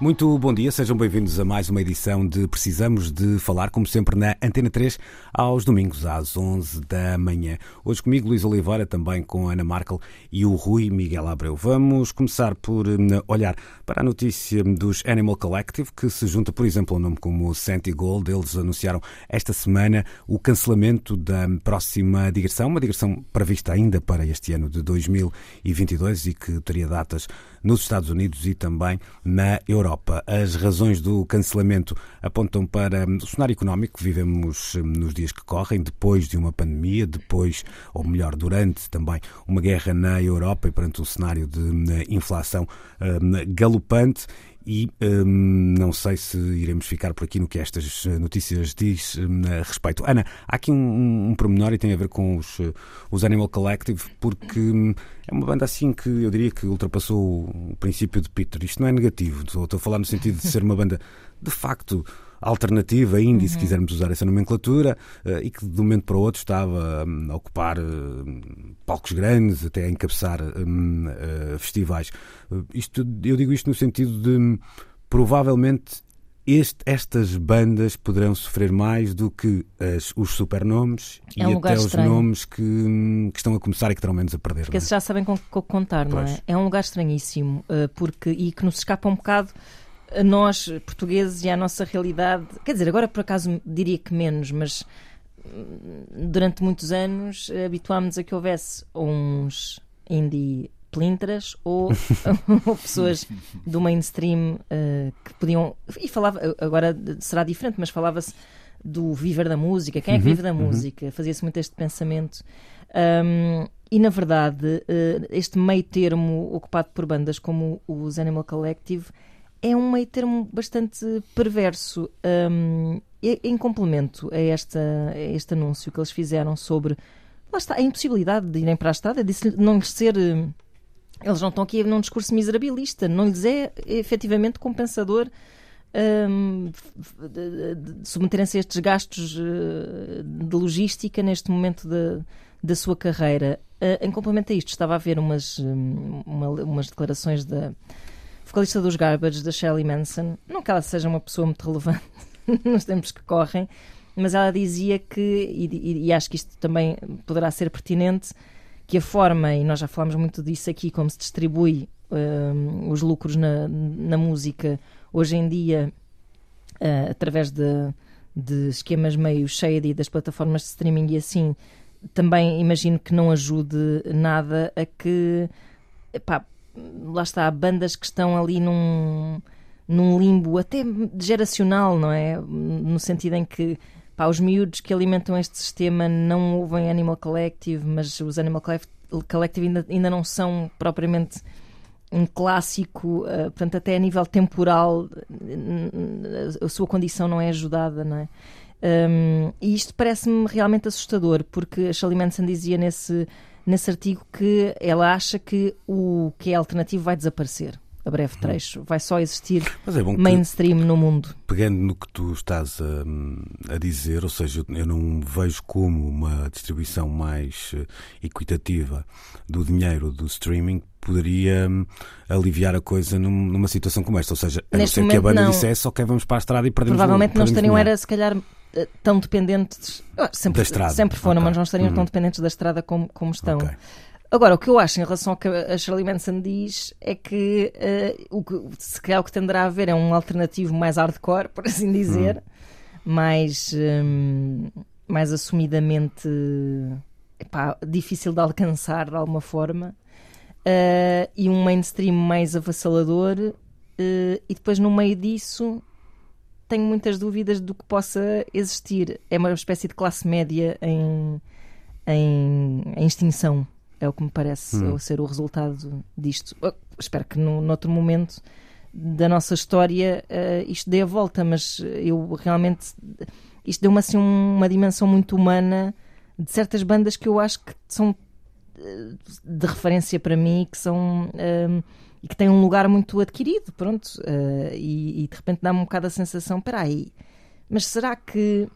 Muito bom dia, sejam bem-vindos a mais uma edição de Precisamos de Falar, como sempre na Antena 3, aos domingos às 11 da manhã. Hoje comigo Luís Oliveira, também com Ana Markel e o Rui Miguel Abreu. Vamos começar por hum, olhar para a notícia dos Animal Collective, que se junta, por exemplo, a um nome como Santi Gold. Eles anunciaram esta semana o cancelamento da próxima digressão, uma digressão prevista ainda para este ano de 2022 e que teria datas nos Estados Unidos e também na Europa. As razões do cancelamento apontam para hum, o cenário económico que vivemos hum, nos dias que correm, depois de uma pandemia, depois, ou melhor, durante também uma guerra na Europa e perante um cenário de hum, inflação galopante e hum, não sei se iremos ficar por aqui no que estas notícias diz hum, a respeito. Ana, há aqui um, um pormenor e tem a ver com os, os Animal Collective, porque hum, é uma banda assim que eu diria que ultrapassou o princípio de Peter. Isto não é negativo, estou a falar no sentido de ser uma banda de facto alternativa, indie, uhum. se quisermos usar essa nomenclatura, uh, e que de um momento para o outro estava um, a ocupar uh, palcos grandes, até a encabeçar um, uh, eh, festivais. isto, eu digo isto no sentido de provavelmente este, estas bandas poderão sofrer mais do que as, os supernomes é um e até os nomes que, hum, que, estão a começar e que terão menos a perder. Porque é? já sabem com o contar, pois. não é? É um lugar estranhíssimo porque, e que nos escapa um bocado a nós, portugueses, e à nossa realidade. Quer dizer, agora por acaso diria que menos, mas hum, durante muitos anos habituámos a que houvesse uns indie plintras ou, ou pessoas do mainstream uh, que podiam. E falava, agora será diferente, mas falava-se do viver da música. Quem é que uhum, vive da uhum. música? Fazia-se muito este pensamento. Um, e na verdade, uh, este meio termo ocupado por bandas como os Animal Collective é um meio termo bastante perverso. Um, em complemento a, esta, a este anúncio que eles fizeram sobre lá está, a impossibilidade de irem para a estrada, de não lhes ser. Hum, eles não estão aqui num discurso miserabilista, não lhes é efetivamente compensador um, submeterem-se a estes gastos uh, de logística neste momento da, da sua carreira. Uh, em complemento a isto, estava a ver umas, hum, uma, umas declarações da vocalista dos Garbage, da Shelley Manson. Não que ela seja uma pessoa muito relevante nos tempos que correm, mas ela dizia que, e, e, acho que isto também poderá ser pertinente, que a forma, e nós já falámos muito disso aqui, como se distribui um, os lucros na, na, música hoje em dia, uh, através de, de esquemas meio shady das plataformas de streaming e assim, também imagino que não ajude nada a que. Epá, lá está, bandas que estão ali num, num limbo até geracional, não é? No sentido em que pá, os miúdos que alimentam este sistema não ouvem Animal Collective, mas os Animal Collective ainda, ainda não são propriamente um clássico, uh, portanto, até a nível temporal, a sua condição não é ajudada, não é? Um, e isto parece-me realmente assustador, porque a Shirley Manson dizia nesse nesse artigo que ela acha que o que é alternativo vai desaparecer a breve uhum. trecho. Vai só existir é mainstream no mundo. Pegando no que tu estás a, a, dizer, ou seja, eu não vejo como uma distribuição mais eh, equitativa do dinheiro do streaming poderia hum, aliviar a coisa numa situação como esta. Ou seja, a Neste não ser que a banda não. dissesse, ok, vamos para a estrada e perdemos Provavelmente não estariam, era se calhar tão dependentes. Ah, sempre, da estrada. Sempre foram, okay. mas não estariam uhum. tão dependentes da estrada como, como estão. Okay. Agora, o que eu acho em relação ao que a Shirley Manson diz é que, uh, o que se calhar o que tenderá a haver é um alternativo mais hardcore, por assim dizer, uhum. mais, um, mais assumidamente epá, difícil de alcançar de alguma forma, uh, e um mainstream mais avassalador, uh, e depois no meio disso tenho muitas dúvidas do que possa existir. É uma espécie de classe média em, em, em extinção. É o que me parece hum. ser o resultado disto. espero que no, noutro momento da nossa história uh, isto dê a volta, mas eu realmente isto deu-me assim uma dimensão muito humana de certas bandas que eu acho que são uh, de referência para mim que são uh, e que têm um lugar muito adquirido, pronto, e, e, de repente dá-me um bocado a sensação, espera aí, mas será que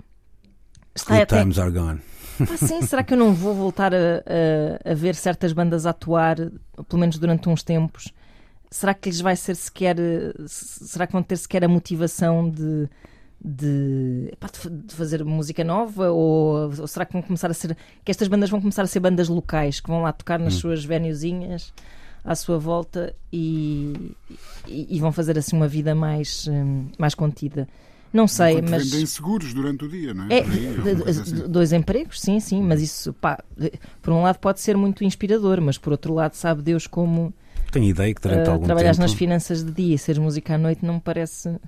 está até... times are gone. Ah, sim, será que eu não vou voltar a, a, a ver certas bandas atuar, pelo menos durante uns tempos? será que lhes vai ser sequer. Será que vão ter sequer a motivação de. De, de, fazer música nova ou, ou, será que vão começar a ser que estas bandas vão começar a ser bandas locais que vão lá tocar nas hum. suas venuezinhas à sua volta e, e, e, vão fazer assim uma vida mais, hum, mais contida não sei, Enquanto mas. Vendem seguros durante o dia, não é? é aí, assim. Dois empregos, sim, sim, mas isso, pá, por um lado pode ser muito inspirador, mas por outro lado, sabe Deus como tenho ideia que durante uh, algum trabalhas tempo... nas finanças de dia e seres música à noite não me parece...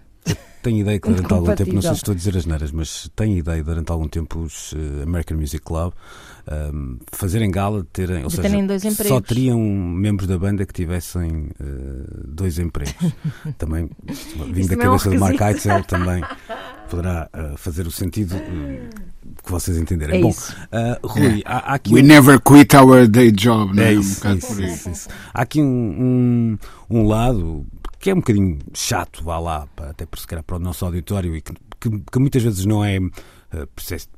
Tenho ideia que durante algum tempo, não sei se estou a dizer as neiras, mas tenho ideia durante algum tempo os uh, American Music Club um, ehm, fazerem gala de terem, ou de seja, terem dois empregos. só teriam membros da banda que tivessem uh, dois empregos. também, vindo da é cabeça é um do Mark Eitzel, também poderá uh, fazer o sentido que vocês entenderem. É Bom, uh, Rui, há, há, aqui. We um... never quit our day job, não é? é isso, um isso, isso, isso, Há aqui um, um, um, lado que é um bocadinho chato, vá lá, até por se calhar para o nosso auditório e que, que, que muitas vezes não é eh,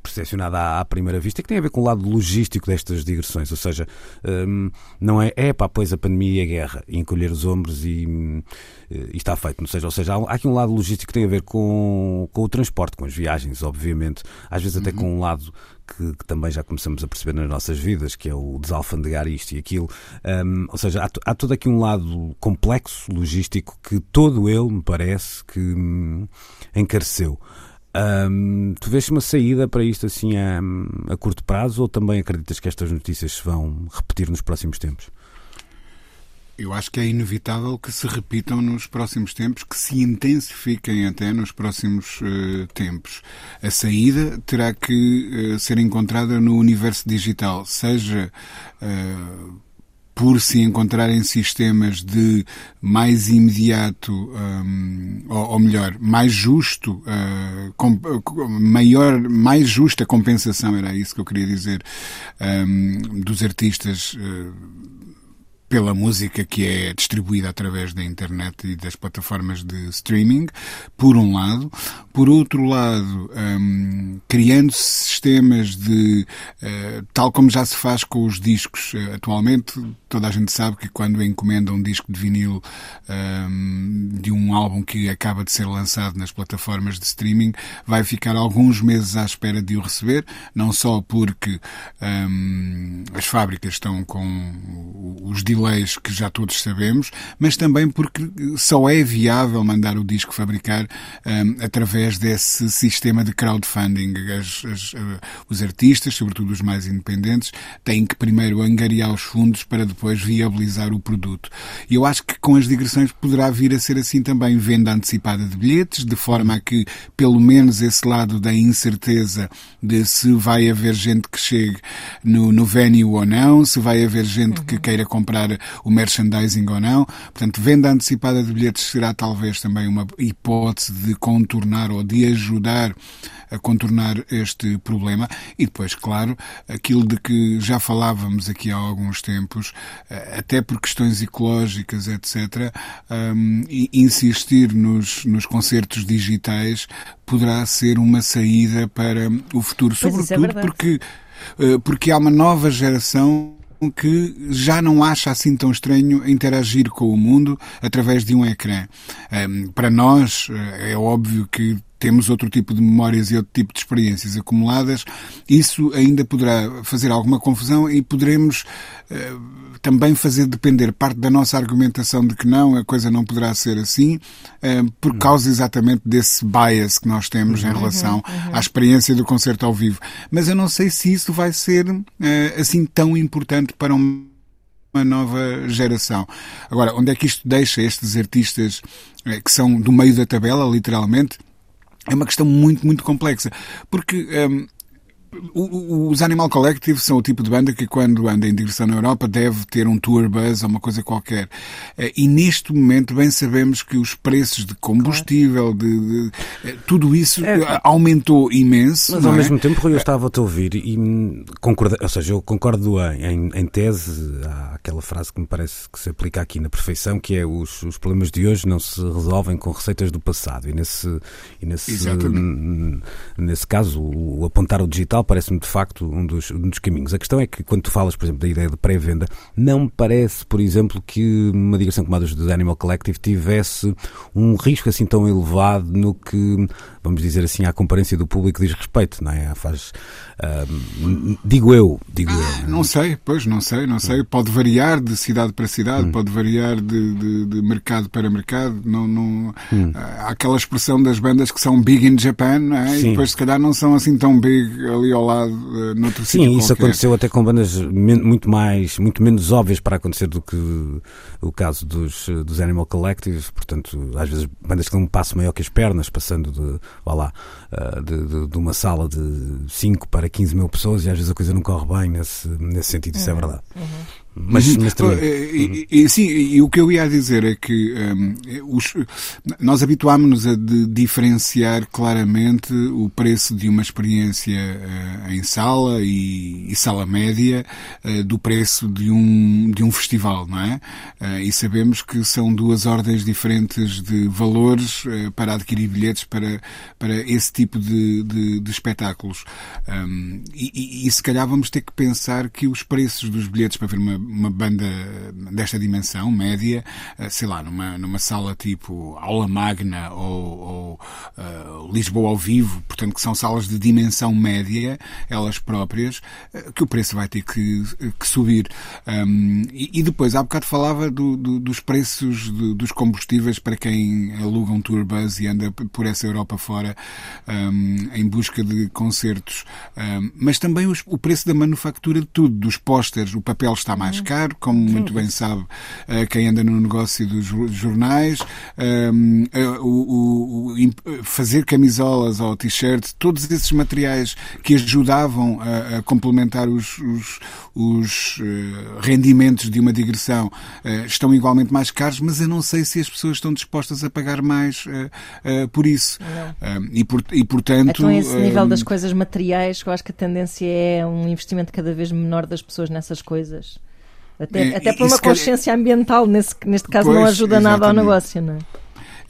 percepcionada à, à, primeira vista, que tem a ver com o lado logístico destas digressões, ou seja, um, não é, é pá, pois a pandemia e a guerra, e encolher os ombros e, eh, e está feito, ou seja, ou seja, há, aqui um lado logístico que tem a ver com, com o transporte, com as viagens, obviamente, às vezes até uhum. com um lado que, que, também já começamos a perceber nas nossas vidas, que é o desalfandegar isto e aquilo. Um, ou seja, há, há, todo aqui um lado complexo, logístico, que todo ele, me parece, que hum, encareceu. Um, tu vês uma saída para isto assim a, a, curto prazo ou também acreditas que estas notícias se vão repetir nos próximos tempos? Eu acho que é inevitável que se repitam nos próximos tempos, que se intensifiquem até nos próximos uh, tempos. A saída terá que uh, ser encontrada no universo digital, seja uh, por se encontrarem sistemas de mais imediato, um, ou, ou, melhor, mais justo, uh, com, maior, mais justa compensação, era isso que eu queria dizer, um, dos artistas. Uh, pela música que é distribuída através da internet e das plataformas de streaming, por um lado. Por outro lado, um, criando sistemas de, uh, tal como já se faz com os discos uh, atualmente, toda a gente sabe que quando encomenda um disco de vinil um, um álbum que acaba de ser lançado nas plataformas de streaming, vai ficar alguns meses à espera de o receber, não só porque um, as fábricas estão com os delays que já todos sabemos, mas também porque só é viável mandar o disco fabricar um, através desse sistema de crowdfunding. As, as, uh, os artistas, sobretudo os mais independentes, têm que primeiro angariar os fundos para depois viabilizar o produto. E eu acho que com as digressões poderá vir a ser assim também venda antecipada de bilhetes, de forma a que pelo menos esse lado da incerteza de se vai haver gente que chegue no, no venue ou não, se vai haver gente uhum. que queira comprar o merchandising ou não. Portanto, venda antecipada de bilhetes será talvez também uma hipótese de contornar ou de ajudar a contornar este problema. E depois, claro, aquilo de que já falávamos aqui há alguns tempos, eh, até por questões ecológicas, etc., um, insistir nos, nos concertos digitais poderá ser uma saída para o futuro, pois é sobretudo é porque, eh, porque há uma nova geração que já não acha assim tão estranho interagir com o mundo através de um ecrã. Para nós, eh, é óbvio que temos outro tipo de memórias e outro tipo de experiências acumuladas, isso ainda poderá fazer alguma confusão e poderemos uh, também fazer depender parte da nossa argumentação de que não, a coisa não poderá ser assim, uh, por uhum. causa exatamente desse bias que nós temos uhum. em relação uhum. uhum. à experiência do concerto ao vivo. Mas eu não sei se isso vai ser uh, assim tão importante para um uma nova geração. Agora, onde é que isto deixa estes artistas que são do meio da tabela, literalmente? É uma questão muito, muito complexa. Porque hum, os Animal Collective são o tipo de banda que quando anda em direção na Europa deve ter um tour bus ou uma coisa qualquer. Eh, e neste momento bem sabemos que os preços de combustível, de, de eh, tudo isso é. aumentou imenso. Mas ao é? mesmo tempo, Rui, eu estava-te a ouvir e concordo, ou seja, eu concordo em, em tese, há aquela frase que me parece que se aplica aqui na perfeição, que é os, os problemas de hoje não se resolvem com receitas do passado. E nesse, e nesse, nesse caso, o, o apontar o digital parece-me de facto um dos, um dos caminhos. A questão é que quando tu falas, por exemplo, da ideia de pré-venda, não me parece, por exemplo, que uma digressão como a dos Animal Collective tivesse um risco assim tão elevado no que, vamos dizer assim, à comparência do público diz respeito, não é? Faz, uh, digo eu, digo ah, eu. Não sei, pois, não sei, não sei. Pode variar de cidade para cidade, hum. pode variar de, de, de, mercado para mercado. Não, não, hum. Há aquela expressão das bandas que são big in Japan, não é? e depois se calhar não são assim tão big ali ao lado, uh, noutro Sim, isso qualquer. aconteceu até com bandas muito mais, muito menos óbvias para acontecer do que o caso dos, dos Animal Collective, portanto, às vezes bandas que dão um passo maior que as pernas, passando de, vá lá, uh, de, de, de, uma sala de 5 para 15 mil pessoas e às vezes a coisa não corre bem nesse, nesse sentido, isso é uhum. é verdade. Uhum. Mas, uhum. mas também... e, e, sim, e o que eu ia dizer é que um, os, nós habituámos-nos a diferenciar claramente o preço de uma experiência uh, em sala e, e sala média uh, do preço de um, de um festival, não é? Uh, e sabemos que são duas ordens diferentes de valores para adquirir bilhetes para, para esse tipo de, de, de espetáculos. Um, e, e se calhar vamos ter que pensar que os preços dos bilhetes para ver uma uma banda desta dimensão, média, eh, sei lá, numa, numa sala tipo Aula Magna ou, ou uh, Lisboa ao Vivo, portanto, que são salas de dimensão média, elas próprias, uh, que o preço vai ter que, que subir. Um, e, e, depois, há bocado falava do, do, dos preços dos combustíveis para quem aluga um tour bus e anda por essa Europa fora um, em busca de concertos, um, mas também os, o preço da manufatura de tudo, dos pósteres, o papel está mais mais caro, como muito bem sabe eh, quem anda no negócio dos jornais. Ehm, eh, o, o, fazer camisolas ou t-shirts, todos esses materiais que ajudavam a, a complementar os, os, os, eh, rendimentos de uma digressão estão igualmente mais caros, mas eu não sei se as pessoas estão dispostas a pagar mais por isso. Ehm, e, por, e portanto. Então, esse nível das ehm, coisas materiais, eu acho que a tendência é um investimento cada vez menor das pessoas nessas coisas. Até, é, até por uma consciência ambiental, nesse, neste caso, pois, não ajuda exatamente. nada ao negócio, não é?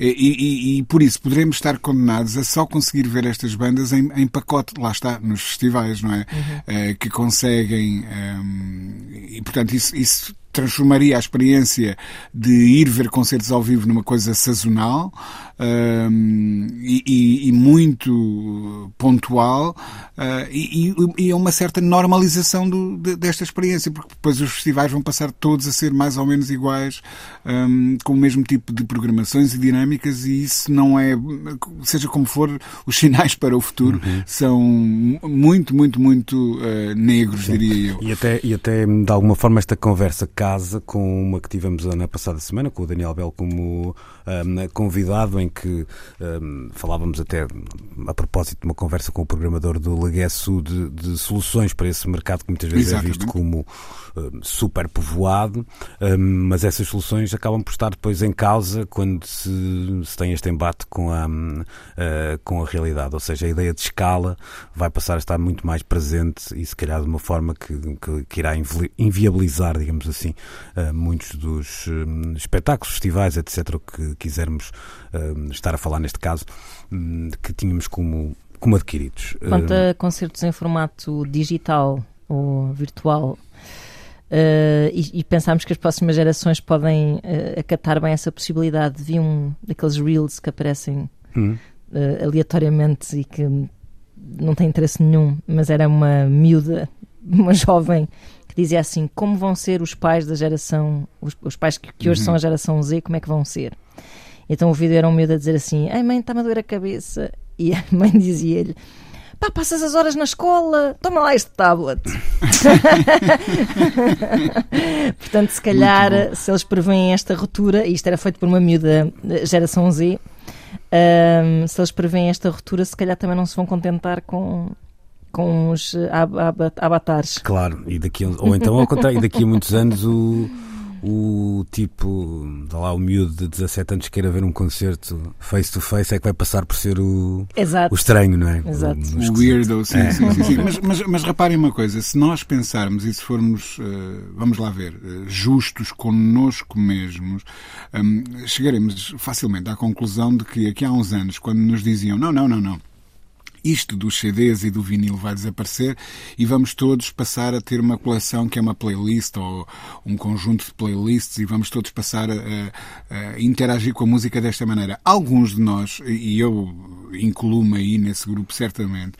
E, e, e, por isso poderemos estar condenados a só conseguir ver estas bandas em, em pacote, lá está, nos festivais, não é? Uhum. É, que conseguem. Um, e portanto, isso, isso transformaria a experiência de ir ver concertos ao vivo numa coisa sazonal um, e, e, muito pontual uh, e, e, é uma certa normalização do, de, desta experiência, porque depois os festivais vão passar todos a ser mais ou menos iguais, um, com o mesmo tipo de programações e dinâmicas, e isso não é, seja como for, os sinais para o futuro uhum. são muito, muito, muito uh, negros, Sim. diria eu. E até, e até, de alguma forma, esta conversa casa com uma que tivemos na passada semana, com o Daniel Bell como um, convidado, em que um, falávamos até a propósito de uma conversa com o programador do Leguesso de, de soluções para esse mercado que muitas vezes Exatamente. é visto como um, super povoado, mas essas soluções acabam por estar depois em causa quando se, se tem este embate com a, uh, com a realidade, ou seja, a ideia de escala vai passar a estar muito mais presente e se calhar de uma forma que, que, que irá inviabilizar, digamos assim, muitos dos uh, espetáculos, festivais, etc., que quisermos uh, estar a falar neste caso, um, que tínhamos como, como adquiridos. Quanto a concertos em formato digital ou virtual, Uh, e, e pensámos que as próximas gerações podem uh, acatar bem essa possibilidade. Vi um daqueles reels que aparecem uh, aleatoriamente e que não tem interesse nenhum, mas era uma miúda, uma jovem dizia assim: como vão ser os pais da geração, os, os pais que, que hoje uhum. são a geração Z, como é que vão ser? Então o vídeo era um miúdo a dizer assim: Ai mãe, está-me a doer a cabeça. E a mãe dizia-lhe: Pá, passas as horas na escola, toma lá este tablet. Portanto, se calhar, se eles prevêem esta ruptura, e isto era feito por uma miúda geração Z, um, se eles prevêem esta ruptura, se calhar também não se vão contentar com com uns avatares. Claro, e daqui, ou então ao contrário, daqui a muitos anos o o tipo, dá lá o miúdo de 17 anos que queira ver um concerto face to face é que vai passar por ser o, Exato. o estranho, não é? Exato. O, o weirdo, sim, é. sim, sim, sim. Mas, mas, mas, reparem uma coisa, se nós pensarmos e se formos, uh, vamos lá ver, uh, justos connosco mesmos, um, chegaremos facilmente à conclusão de que aqui há uns anos, quando nos diziam não, não, não, não isto dos CDs e do vinil vai desaparecer e vamos todos passar a ter uma coleção que é uma playlist ou um conjunto de playlists e vamos todos passar a, a interagir com a música desta maneira. Alguns de nós, e eu incluo-me aí nesse grupo certamente,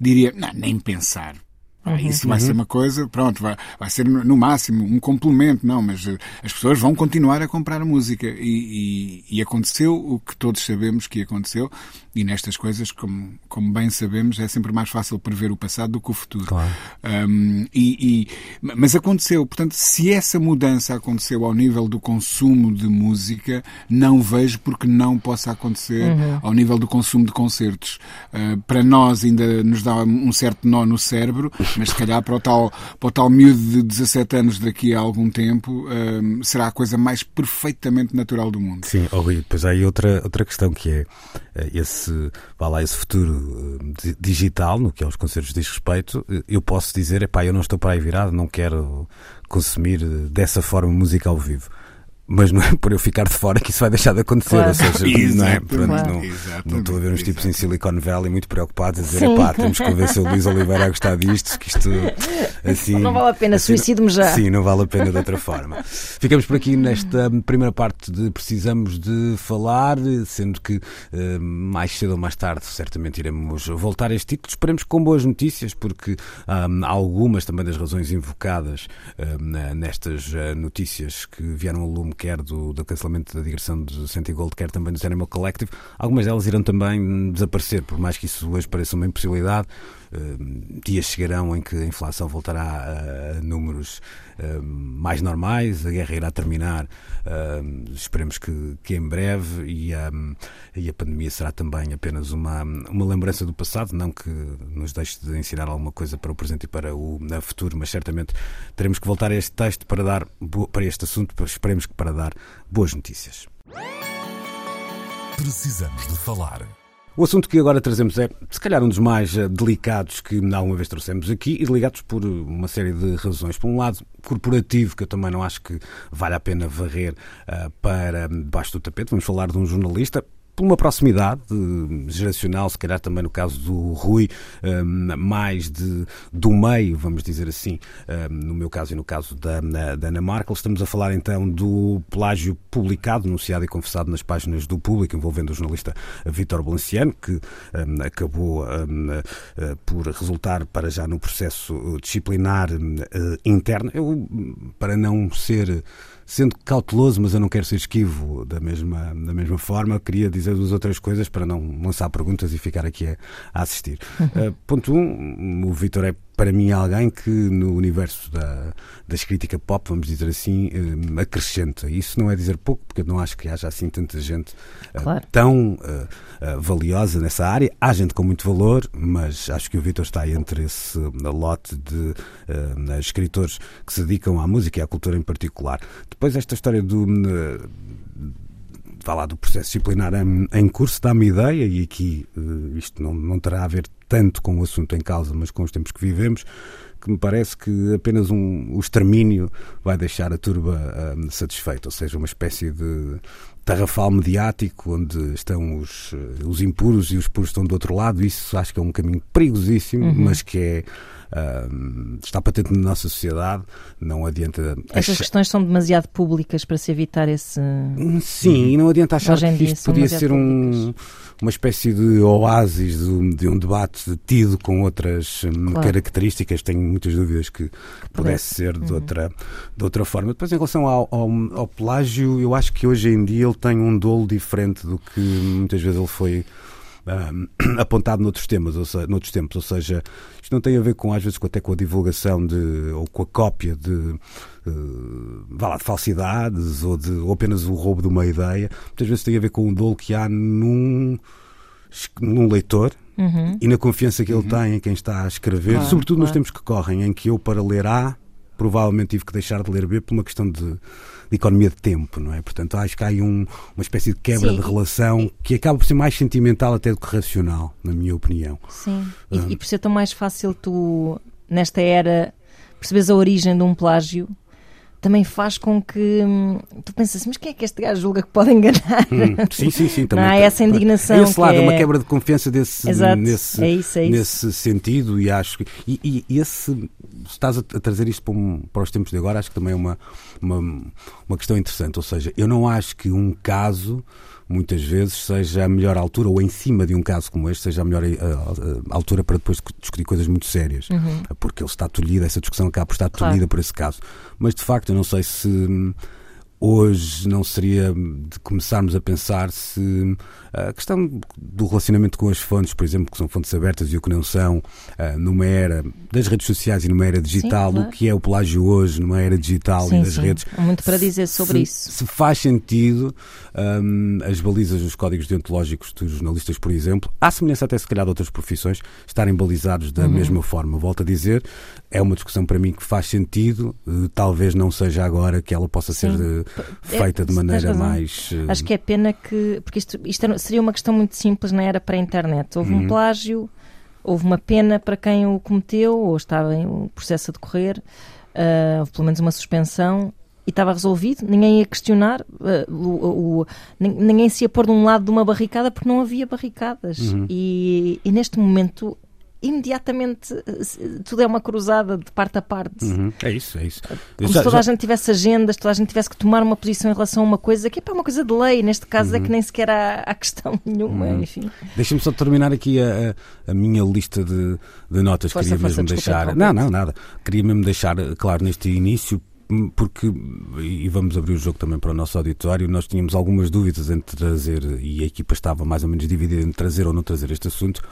diria, não, nem pensar. Uhum, Isso vai uhum. ser uma coisa, pronto, vai, vai ser no máximo um complemento, não, mas eh, as pessoas vão continuar a comprar música e, e, e aconteceu o que todos sabemos que aconteceu, e nestas coisas, como, como bem sabemos, é sempre mais fácil prever o passado do que o futuro. Claro. Um, e, e, mas aconteceu. Portanto, se essa mudança aconteceu ao nível do consumo de música, não vejo porque não possa acontecer uhum. ao nível do consumo de concertos. Uh, para nós ainda nos dá um certo nó no cérebro, mas se calhar para o tal, para o tal miúdo de 17 anos daqui a algum tempo, uh, será a coisa mais perfeitamente natural do mundo. Sim, oh, Rui, depois há aí outra, outra questão que é uh, esse esse, vá lá, esse futuro eh, digital, no que aos concertos diz respeito, eh, eu posso dizer, epá, eu não estou para aí virado, não quero consumir eh, dessa forma música ao vivo mas não é por eu ficar de fora que isso vai deixar de acontecer. Claro. Ou seja, não, é, pronto, claro. não, não, estou a ver uns tipos em Silicon Valley muito preocupados a dizer: pá, temos que ver se o Luís Oliveira a gostar disto, que isto assim. Não vale a pena, assim, suicido-me já. Sim, não vale a pena de outra forma. Ficamos por aqui nesta primeira parte de Precisamos de Falar, sendo que uh, mais cedo ou mais tarde certamente iremos voltar a este título. Esperemos com boas notícias, porque um, algumas também das razões invocadas uh, nestas uh, notícias que vieram ao lume quer do, do cancelamento da digressão do Gold, quer também do Animal Collective, algumas delas irão também desaparecer, por mais que isso hoje pareça uma impossibilidade. Uh, dias chegarão em que a inflação voltará a, a números uh, mais normais, a guerra irá terminar, uh, esperemos que, que, em breve, e, e, a pandemia será também apenas uma, uma lembrança do passado, não que nos deixe de ensinar alguma coisa para o presente e para o futuro, mas certamente teremos que voltar a este texto para dar para este assunto, esperemos que para dar boas notícias. Precisamos de falar. O assunto que agora trazemos é, se calhar, um dos mais eh, delicados que alguma vez trouxemos aqui e ligados por uma série de razões. Por um lado, corporativo, que eu também não acho que vale a pena varrer uh, para debaixo do tapete. Vamos falar de um jornalista, por uma proximidade geracional, se calhar também no caso do Rui, hum, mais de, do meio, vamos dizer assim, hum, no meu caso e no caso da, da Ana Markel. Estamos a falar então do plágio publicado, anunciado e confessado nas páginas do público, envolvendo o jornalista Vítor Balenciano, que acabou por resultar para já no processo disciplinar interno. Eu, para não ser sendo cauteloso, mas eu não quero ser esquivo da mesma, da mesma forma. Queria dizer duas outras coisas para não lançar perguntas e ficar aqui a, a assistir. Uhum. Uh, ponto um, o Vitor é para mim alguém que no universo da, da crítica pop, vamos dizer assim, uh, acrescenta. Isso não é dizer pouco, porque eu não acho que haja assim tanta gente uh, claro. tão uh, valiosa nessa área. Há gente com muito valor, mas acho que o Vitor está entre esse lote de escritores que se dedicam à música e à cultura em particular. Depois esta história do falar do processo disciplinar em, curso dá-me ideia, e aqui uh, isto não, não terá a ver tanto com o assunto em causa, mas com os tempos que vivemos, que me parece que apenas um, o extermínio vai deixar a turba uh, satisfeita, ou seja, uma espécie de tarrafal mediático onde estão os, eh, os impuros e os puros estão do outro lado. Isso acho que é um caminho perigosíssimo, uhum. mas que é Uh, está patente na nossa sociedade, não adianta. Essas questões são demasiado públicas para se evitar esse. Sim, e não adianta achar que isto podia ser um, uma espécie de oásis de, de, um debate tido com outras hum, claro. características. Tenho muitas dúvidas que, que pudesse ser de, uhum. outra, de outra forma. Depois, em relação ao, ao, ao plágio, eu acho que hoje em dia ele tem um dolo diferente do que muitas vezes ele foi um, apontado noutros temas, ou seja, noutros tempos, ou seja, isto não tem a ver com às vezes até com a divulgação de ou com a cópia de uh, vá lá, de falsidades ou, de, ou apenas o roubo de uma ideia, muitas vezes tem a ver com o dolo que há num num leitor uhum. e na confiança que ele uhum. tem em quem está a escrever, claro, sobretudo claro. nos tempos que correm, em que eu, para ler A, provavelmente tive que deixar de ler B por uma questão de, de economia de tempo, não é? Portanto, acho que há aí um, uma espécie de quebra Sim. de relação que acaba por ser mais sentimental até do que racional, na minha opinião. Sim, e, uh, e por ser tão mais fácil tu, nesta era, percebes a origem de um plágio também faz com que hum, tu pensas mas quem é que este gajo julga que pode enganar? Hum, sim, sim, sim. Também não há essa indignação. É esse lado, é... uma quebra de confiança desse, Exato, nesse, é isso, é nesse isso. sentido e acho que. E, e esse, estás a, trazer isto para, um, para, os tempos de agora, acho que também é uma, uma, uma questão interessante. Ou seja, eu não acho que um caso muitas vezes seja a melhor altura, ou em cima de um caso como este, seja a melhor a, eh, a, altura para depois discutir coisas muito sérias. Uhum. Porque ele está tolhido, essa discussão acaba por estar tolhida claro. por esse caso. Mas de facto, eu não sei se hum, hoje não seria de começarmos a pensar se a questão do relacionamento com as fontes, por exemplo, que são fontes abertas e o que não são, ah, numa era das redes sociais e numa era digital, sim, claro. o que é o plágio hoje numa era digital sim, e das sim. redes. Muito para dizer sobre se, isso. Se faz sentido um, as balizas dos códigos deontológicos dos jornalistas, por exemplo, à semelhança até se calhar de outras profissões, estarem balizados da uhum. mesma forma. Volto a dizer, é uma discussão para mim que faz sentido, uh, talvez não seja agora que ela possa ser uh, feita é, de maneira mais. Uh... Acho que é pena que. Porque isto, isto é seria uma questão muito simples na era pré-internet. Houve uhum. um plágio, houve uma pena para quem o cometeu, ou estava em um processo a decorrer, uh, houve pelo menos uma suspensão e estava resolvido, ninguém ia questionar, uh, o, o, ninguém se ia pôr de um lado de uma barricada porque não havia barricadas. Uhum. E, e, neste momento imediatamente tudo é uma cruzada de parte a parte. Uhum. É isso, é isso. Como já, se toda já... a gente tivesse agendas, toda a gente tivesse que tomar uma posição em relação a uma coisa que é para uma coisa de lei, neste caso uhum. é que uhum. nem sequer há, há questão nenhuma, uhum. enfim. Deixa-me só terminar aqui a, a minha lista de, de notas. Força, Queria força, mesmo deixar. Não, não, nada. Queria mesmo deixar claro neste início porque, e vamos abrir o jogo também para o nosso auditório, nós tínhamos algumas dúvidas entre trazer, e a equipa estava mais ou menos dividida entre trazer ou não trazer este assunto,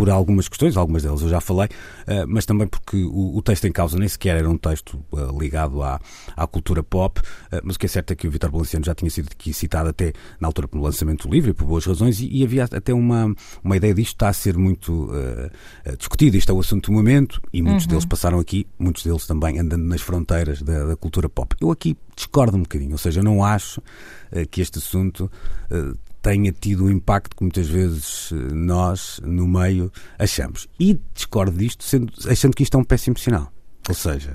por algumas questões, algumas delas eu já falei, eh, mas também porque o, o texto em causa nem sequer era um texto eh, ligado à, à cultura pop, eh, mas o que é certo é que o Vitor Balenciano já tinha sido aqui citado até na altura pelo lançamento do livro, e por boas razões, e, e havia até uma, uma ideia disto está a ser muito uh, discutido, isto é o assunto do momento, e muitos uhum. deles passaram aqui, muitos deles também andando nas fronteiras da, da cultura pop. Eu aqui discordo um bocadinho, ou seja, eu não acho uh, que este assunto uh, tenha tido o impacto que muitas vezes uh, nós, no meio, achamos. E discordo disto sendo, achando que isto é um péssimo sinal. Ou seja,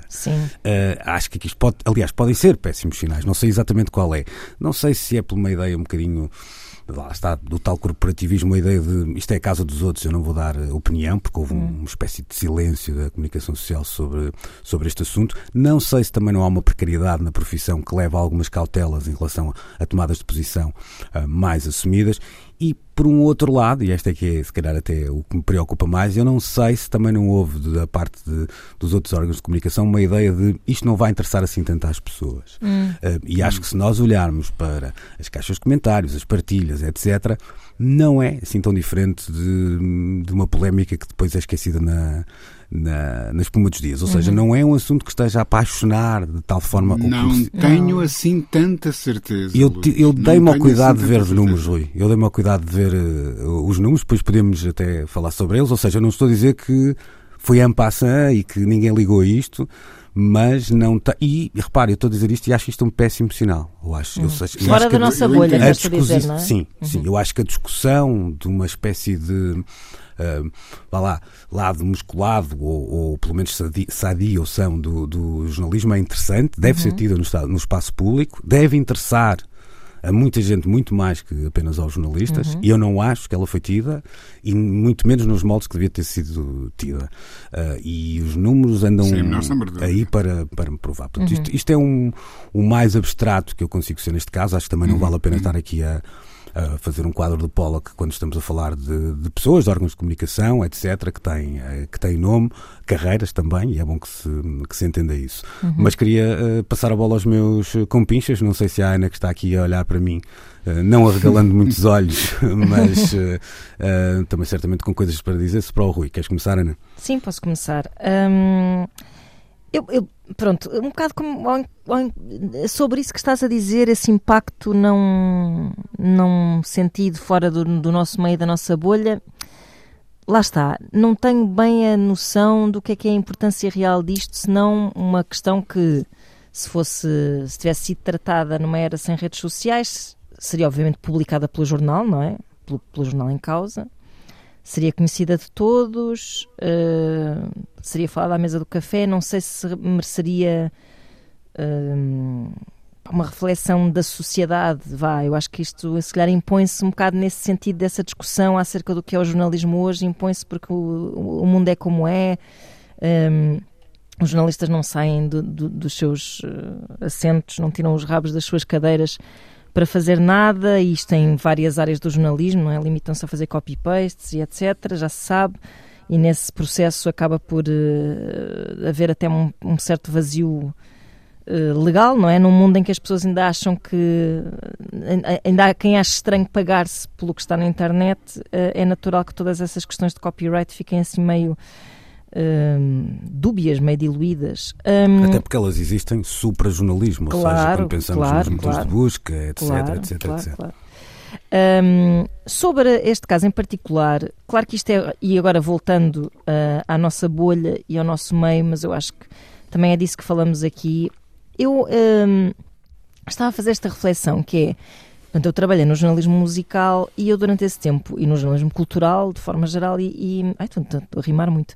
acho que isto pode, aliás, podem ser péssimos sinais, não sei exatamente qual é. Não sei se é por uma ideia um bocadinho lá está, do tal corporativismo, a ideia de isto é a casa dos outros, eu não vou dar eh, opinião, porque houve hum. uma espécie de silêncio da comunicação social sobre, sobre este assunto. Não sei se também não há uma precariedade na profissão que leva a algumas cautelas em relação a tomadas de posição uh, mais assumidas. Por um outro lado, e esta é que é se calhar até o que me preocupa mais, eu não sei se também não houve da parte de, dos outros órgãos de comunicação uma ideia de isto não vai interessar assim tanto às pessoas. Hum. Uh, e acho que se nós olharmos para as caixas de comentários, as partilhas, etc., não é assim tão diferente de, de uma polémica que depois é esquecida na, na, na espuma dos dias. Ou seja, uhum. não é um assunto que esteja a apaixonar de tal forma. Não que... tenho assim tanta certeza. Eu, eu dei-me ao cuidado assim de ver os números, Rui. Eu dei-me ao cuidado de ver uh, os números, depois podemos até falar sobre eles. Ou seja, não estou a dizer que foi en passant e que ninguém ligou a isto mas não está. E repare, eu estou a dizer isto e acho isto um péssimo sinal. Eu acho, uhum. eu, eu Fora da nossa bolha, a dizer, não é? Sim, uhum. sim. Eu acho que a discussão de uma espécie de uh, vá lá, lado musculado ou, ou pelo menos sadia ou são do, do, jornalismo é interessante, deve uhum. ser tida no, no espaço público, deve interessar a muita gente, muito mais que apenas aos jornalistas, uhum. e eu não acho que ela foi tida, e muito menos nos moldes que devia ter sido tida. Uh, e os números andam Sim, aí para, para me provar. Portanto, uhum. isto, isto, é um, o mais abstrato que eu consigo ser neste caso, acho que também não uhum. vale a pena estar aqui a a fazer um quadro de Pollock quando estamos a falar de, de, pessoas, de órgãos de comunicação, etc., que têm, eh, que têm nome, carreiras também, e é bom que se, que se entenda isso. Uhum. Mas queria uh, passar a bola aos meus compinchas, não sei se a Ana que está aqui a olhar para mim, uh, não arregalando muitos olhos, mas uh, também certamente com coisas para dizer-se para o Rui. Queres começar, Ana? Sim, posso começar. Um, eu, eu pronto, um bocado como, sobre isso que estás a dizer, esse impacto não, não sentido fora do, do nosso meio, da nossa bolha. Lá está, não tenho bem a noção do que é que é a importância real disto, senão uma questão que, se fosse, se tivesse sido tratada numa era sem redes sociais, seria obviamente publicada pelo jornal, não é? Pelo, pelo jornal em causa seria conhecida de todos, uh, seria falada à mesa do café, não sei se mereceria uh, uma reflexão da sociedade, vá, eu acho que isto se calhar impõe-se um bocado nesse sentido dessa discussão acerca do que é o jornalismo hoje, impõe-se porque o, o, mundo é como é, um, ehm, os jornalistas não saem do, do, dos seus assentos, não tiram os rabos das suas cadeiras para fazer nada, e isto em várias áreas do jornalismo, não é? Limitam-se a fazer copy-pastes e etc., já se sabe, e nesse processo acaba por uh, haver até um, um certo vazio uh, legal, não é? Num mundo em que as pessoas ainda acham que. ainda há quem acha estranho pagar-se pelo que está na internet, uh, é natural que todas essas questões de copyright fiquem assim meio Hum, dúbias, meio diluídas. Um, Até porque elas existem supra-jornalismo, claro, ou seja, quando pensamos claro, nos motores claro, de busca, etc, etc, etc. Um, sobre este caso em particular, claro que isto é, e agora voltando uh, à nossa bolha e ao nosso meio, mas eu acho que também é disso que falamos aqui, eu um, estava a fazer esta reflexão que é Portanto, eu trabalhei no jornalismo musical e eu durante esse tempo, e no jornalismo cultural, de forma geral, e... e ai, estou, a rimar muito.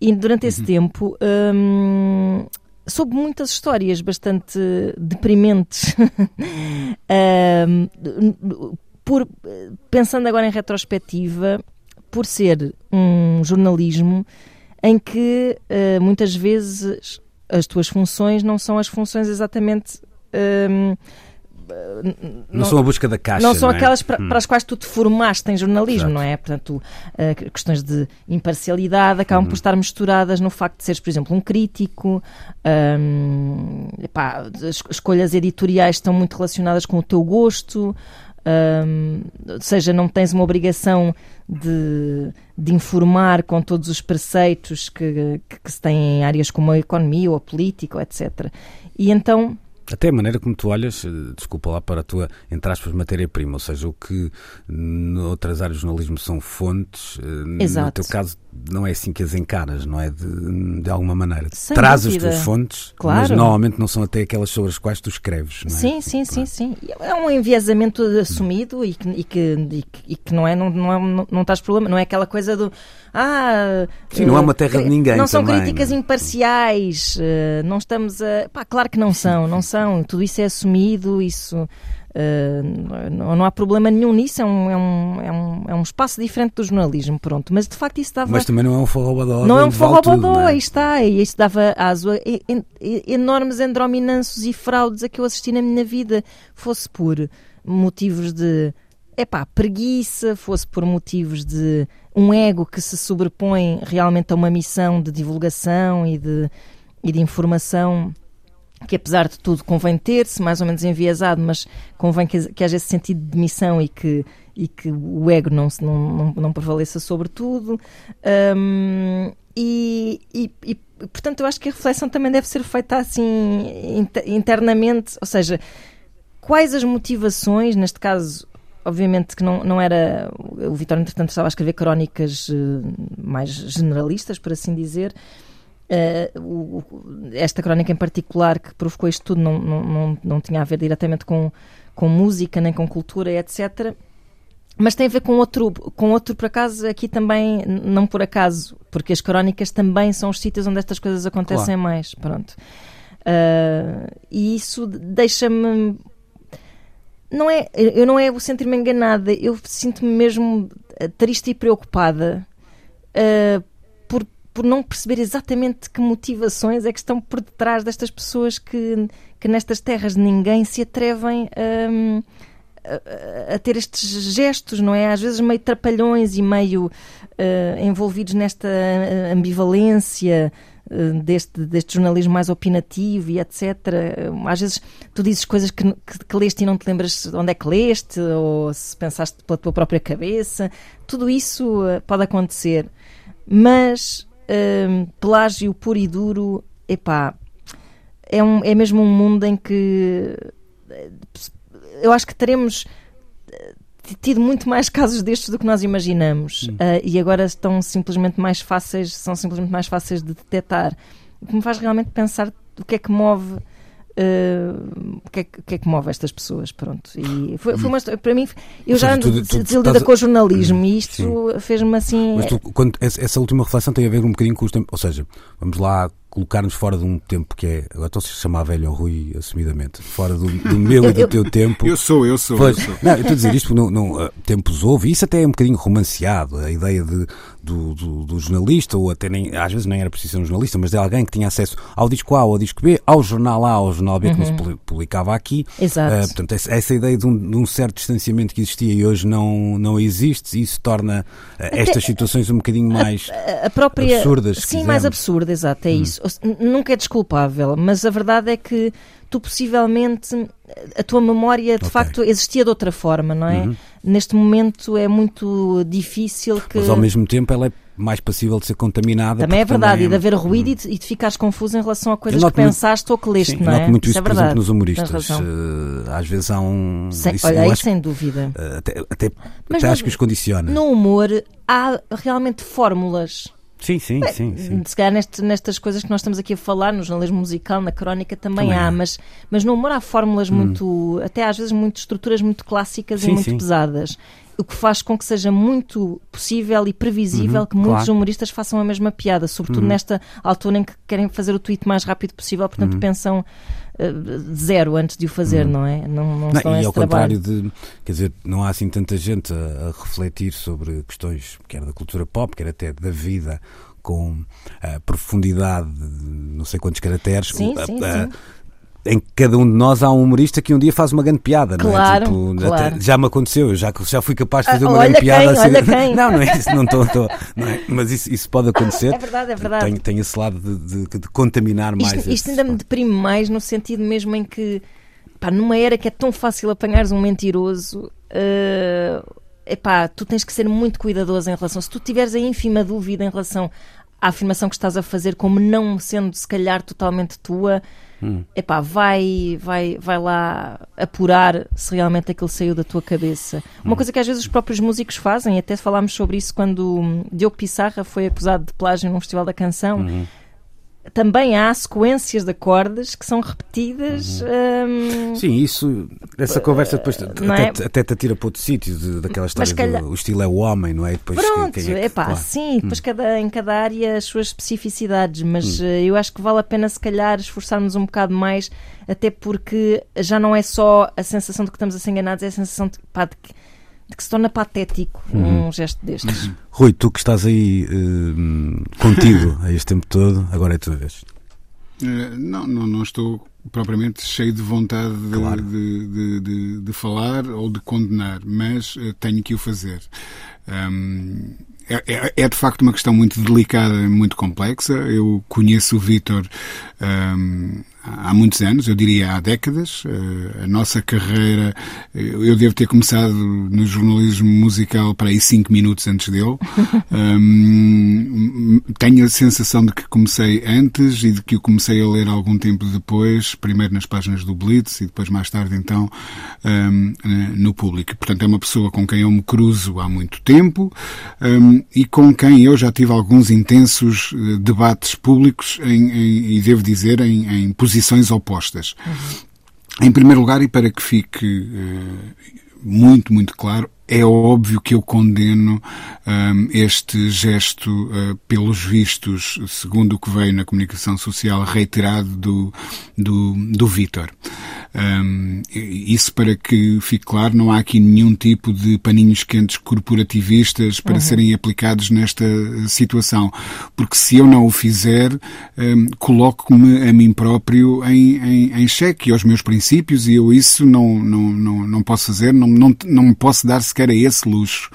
E durante esse uhum. tempo... Hum, soube muitas histórias bastante deprimentes. um, por, pensando agora em retrospectiva, por ser um jornalismo em que uh, muitas vezes as tuas funções não são as funções exatamente. Um, não, não, são a busca da caixa. Não são não é? aquelas para, hum. para, as quais tu te formaste em jornalismo, Exato. não é? Portanto, uh, questões de imparcialidade acabam hum. por estar misturadas no facto de seres, por exemplo, um crítico. Um, epá, as escolhas editoriais estão muito relacionadas com o teu gosto. Um, ou seja, não tens uma obrigação de, de, informar com todos os preceitos que, que, que se têm em áreas como a economia ou a política, etc. E então até a maneira como tu olhas, eh, desculpa lá, para a tua, entre aspas, matéria-prima, ou seja, o que noutras áreas do jornalismo são fontes, eh, Exato. no teu caso não é assim que as encaras, não é? De, de alguma maneira. Sem Traz dúvida. as tuas fontes, claro. mas normalmente não são até aquelas sobre as quais tu escreves, não é? Sim, sim, claro. sim, sim. É um enviesamento assumido e que, e que, e que, não é, não, não, é, não, não estás problema, não é aquela coisa do ah, sim, não é uma terra de ninguém. Não são também, críticas imparciais, eh, não estamos a. Pá, claro que não são, não são. Tudo isso é assumido, isso Uh, não, não, há problema nenhum nisso, é um, é, um, é, um, é um espaço diferente do jornalismo, pronto. Mas de facto isso dava. Mas também não é um forrobadó. Não é um forrobadó, é? aí está. E isso dava aso a enormes androminanços e fraudes a que eu assisti na minha vida, fosse por motivos de. Epá, preguiça, fosse por motivos de um ego que se sobrepõe realmente a uma missão de divulgação e de, e de informação que apesar de tudo convém ter-se, mais ou menos enviesado, mas convém que, que haja esse sentido de missão e que, e que o ego não, não, não, prevaleça sobre tudo. Um, e, e, e, portanto, eu acho que a reflexão também deve ser feita assim internamente, ou seja, quais as motivações, neste caso, obviamente que não, não era. O Vitório, entretanto, estava a escrever crónicas uh, mais generalistas, por assim dizer. Uh, o, esta crónica em particular que provocou isto tudo não, não, não, não tinha a ver diretamente com, com música, nem com cultura, etc. Mas tem a ver com outro, com outro, por acaso, aqui também, não por acaso, porque as crónicas também são os sítios onde estas coisas acontecem claro. mais. Pronto. Uh, e isso deixa-me. Não é, eu não é o sentir-me enganada, eu sinto-me mesmo triste e preocupada uh, por não perceber exatamente que motivações é que estão por detrás destas pessoas que, que nestas terras ninguém se atrevem um, a, a, ter estes gestos, não é? Às vezes meio trapalhões e meio uh, envolvidos nesta uh, ambivalência uh, deste, deste jornalismo mais opinativo e etc. Às vezes tu dizes coisas que, que, que leste e não te lembras onde é que leste ou se pensaste pela tua própria cabeça. Tudo isso pode acontecer. Mas um, pelágio puro e duro, epá, é, um, é mesmo um mundo em que eu acho que teremos tido muito mais casos destes do que nós imaginamos uh, e agora estão simplesmente mais fáceis, são simplesmente mais fáceis de detectar. O que me faz realmente pensar o que é que move Uh, o, que é, o, que é, que move estas pessoas? Pronto. E foi, foi uma, para mim, eu já ando desiludida com o jornalismo e isto fez-me assim. Mas tu, quando, essa última reflexão tem a ver um bocadinho com os tempos, ou seja, vamos lá colocar-nos fora de um tempo que é. Agora estou-se a chamar velho ou Rui assumidamente. Fora do, do meu e do teu tempo. Eu sou, eu sou. Pois, eu sou. Não, eu estou a dizer isto porque não, não, eh, tempos houve, e isso até é um bocadinho romanceado, a ideia de, do, do, do, jornalista, ou até nem, às vezes nem era preciso ser um jornalista, mas de alguém que tinha acesso ao disco A ou ao disco B, ao jornal A ou ao jornal B, uhum. que não se uhum. publicava aqui. Exato. Uh, portanto, essa, essa ideia de um, de um, certo distanciamento que existia e hoje não, não existe, e isso torna uh, estas situações um bocadinho mais a, a própria, absurdas. Sim, mais absurda, exato, é hum. isso. Nunca é desculpável, mas a verdade é que tu possivelmente a tua memória de okay. facto existia de outra forma, não é? Uhum. Neste momento é muito difícil que. Mas ao mesmo tempo ela é mais passível de ser contaminada. Também é verdade, também... e de haver ruído uhum. e, de, e de ficares confuso em relação a coisas que pensaste muito... ou que leste, Sim, não é? muito isso, é por exemplo, nos humoristas. Uh, às vezes há um. Sem, olha, aí sem dúvida. Uh, até, até, até acho que os condiciona. No humor há realmente fórmulas Sim, sim, Bem, sim, sim. Se calhar neste, nestas coisas que nós estamos aqui a falar, no jornalismo musical, na crónica também, também há, mas, mas no humor há fórmulas hum. muito, até às vezes muito estruturas muito clássicas sim, e muito sim. pesadas. O que faz com que seja muito possível e previsível uhum, que muitos claro. humoristas façam a mesma piada, sobretudo uhum. nesta altura em que querem fazer o tweet mais rápido possível, portanto uhum. pensam zero antes de o fazer, uhum. não é? Não, não, não e ao trabalho. contrário de, quer dizer, não há assim tanta gente a, a, refletir sobre questões, quer da cultura pop, quer até da vida, com uh, profundidade de não sei quantos caracteres. Sim, uh, sim, sim em cada um de nós há um humorista que um dia faz uma grande piada, claro, não é? Tipo, claro. já me aconteceu, já, já fui capaz de fazer ah, uma grande quem, piada assim. Olha quem. Não, não é isso, não estou, é? mas isso, isso pode acontecer. É verdade, é verdade. Tem, tem esse lado de, de, de contaminar mais. Isto, isto ainda me deprime mais no sentido mesmo em que, pá, numa era que é tão fácil apanhares um mentiroso. Uh, epá, tu tens que ser muito cuidadoso em relação. Se tu tiveres a ínfima dúvida em relação à afirmação que estás a fazer, como não sendo se calhar totalmente tua, hum. epá, vai, vai, vai lá apurar se realmente aquilo saiu da tua cabeça. Uma hum. coisa que às vezes os próprios músicos fazem, até falámos sobre isso quando Diogo Pissarra foi acusado de plágio num festival da canção. Uhum também há sequências de acordes que são repetidas. Uhum. Hum, Sim, isso, essa conversa depois até, é? até te atira para outro sítio, de, daquela história calhar... do o estilo é o homem, não é? Depois, Pronto, quem é, que, claro. sim, depois hum. cada, em cada área as suas especificidades, mas hum. Eh, eu acho que vale a pena se calhar esforçarmos um bocado mais, até porque já não é só a sensação de que estamos a ser enganados, é a sensação de, pá, de que que se torna patético uhum. um gesto destes. Uhum. Rui, tu que estás aí uh, contigo a este tempo todo, agora é a tua vez. Uh, não, não, não estou propriamente cheio de vontade de, claro. de, de, de, de, falar ou de condenar, mas uh, tenho que o fazer. Um, é, é, é, de facto uma questão muito delicada, muito complexa. Eu conheço o Vítor um, há muitos anos, eu diria há décadas. Uh, a nossa carreira, eu devo ter começado no jornalismo musical para aí cinco minutos antes dele. um, tenho a sensação de que comecei antes e de que o comecei a ler algum tempo depois, primeiro nas páginas do Blitz e depois mais tarde então um, no público. Portanto, é uma pessoa com quem eu me cruzo há muito tempo e com quem eu já tive alguns intensos eh, debates públicos em, em, e devo dizer em, em posições opostas. Uhum. Em primeiro lugar, e para que fique uh, muito, muito claro, é óbvio que eu condeno um, este gesto, uh, pelos vistos, segundo o que veio na comunicação social, reiterado do, do, do Vítor. Um, isso para que fique claro, não há aqui nenhum tipo de paninhos quentes corporativistas para uhum. serem aplicados nesta situação. Porque se eu não o fizer, um, coloco-me a mim próprio em, em, em xeque, aos meus princípios, e eu isso não, não, não, não posso fazer, não, não, não me posso dar sequer a esse luxo.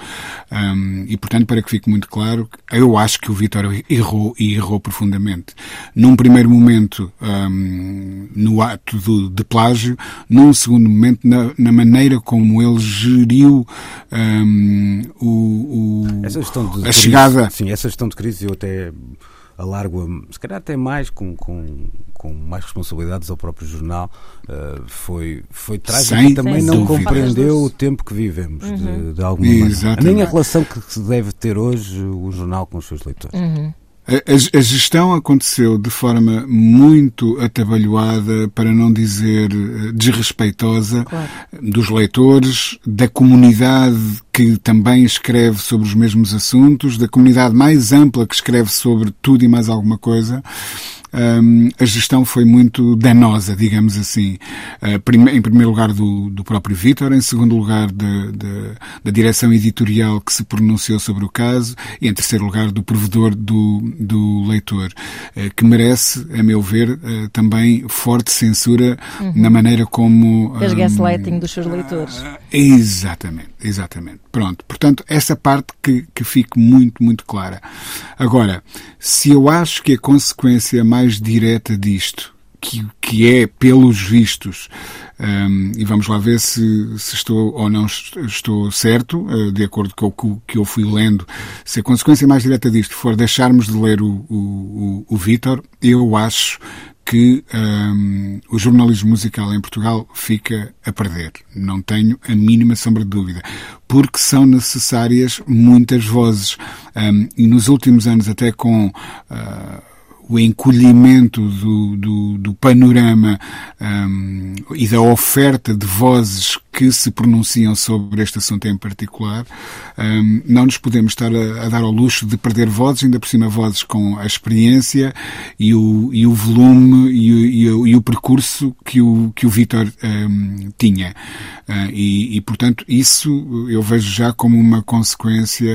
Um, e, portanto, para que fique muito claro, eu acho que o Vítor errou e errou profundamente. Num primeiro momento, no ato de plágio, num segundo momento, na, na maneira como ele geriu um, o, o essa gestão de a crise, chegada. Sim, essa gestão de crise eu até alargo, se calhar até mais, com, com, com mais responsabilidades ao próprio jornal, uh, foi, foi trágico e também não compreendeu o tempo que vivemos, uhum. de, de alguma maneira. Nem a relação que se deve ter hoje o jornal com os seus leitores. Uhum. A, a, gestão aconteceu de forma muito atabalhoada, para não dizer eh, desrespeitosa, claro. dos leitores, da comunidade que também escreve sobre os mesmos assuntos, da comunidade mais ampla que escreve sobre tudo e mais alguma coisa um, a gestão foi muito danosa, digamos assim. Uh, prime em primeiro lugar do, do próprio Vítor, em segundo lugar de, de, da direção editorial que se pronunciou sobre o caso e em terceiro lugar do provedor do, do leitor, uh, que merece, a meu ver, uh, também forte censura uhum. na maneira como... Fez um, gaslighting dos seus leitores. Exatamente, exatamente. Pronto, portanto, essa parte que, que fique muito, muito clara. Agora, se eu acho que a consequência mais direta disto, que, que é, pelos vistos, um, e vamos lá ver se, se estou ou não estou certo, uh, de acordo com o que eu fui lendo, se a consequência mais direta disto for deixarmos de ler o, o, o Vítor, eu acho que um, o jornalismo musical em Portugal fica a perder. Não tenho a mínima sombra de dúvida. Porque são necessárias muitas vozes. Um, e nos últimos anos, até com. Uh, o encolhimento do, do, do panorama um, e da oferta de vozes que se pronunciam sobre este assunto em particular, um, não nos podemos estar a, a, dar ao luxo de perder vozes, ainda por cima vozes com a experiência e o, e o volume e o, e o, e o percurso que o, que o Vítor um, tinha. Uh, e, e, portanto, isso eu vejo já como uma consequência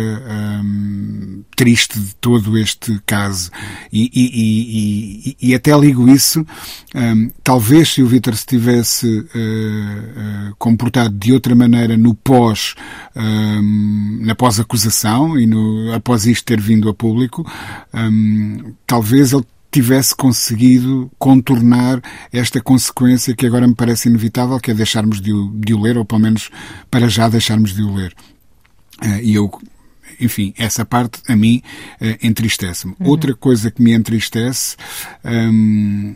um, triste de todo este caso. E, e, e até ligo isso, um, talvez se o Vítor se tivesse uh, uh, comportado de outra maneira no pós, um, na pós-acusação e no, após isto ter vindo a público, um, talvez ele tivesse conseguido contornar esta consequência que agora me parece inevitável, que é deixarmos de o, de o ler, ou pelo menos para já deixarmos de o ler. Uh, e eu enfim, essa parte a mim uh, entristece-me. Uhum. Outra coisa que me entristece, um,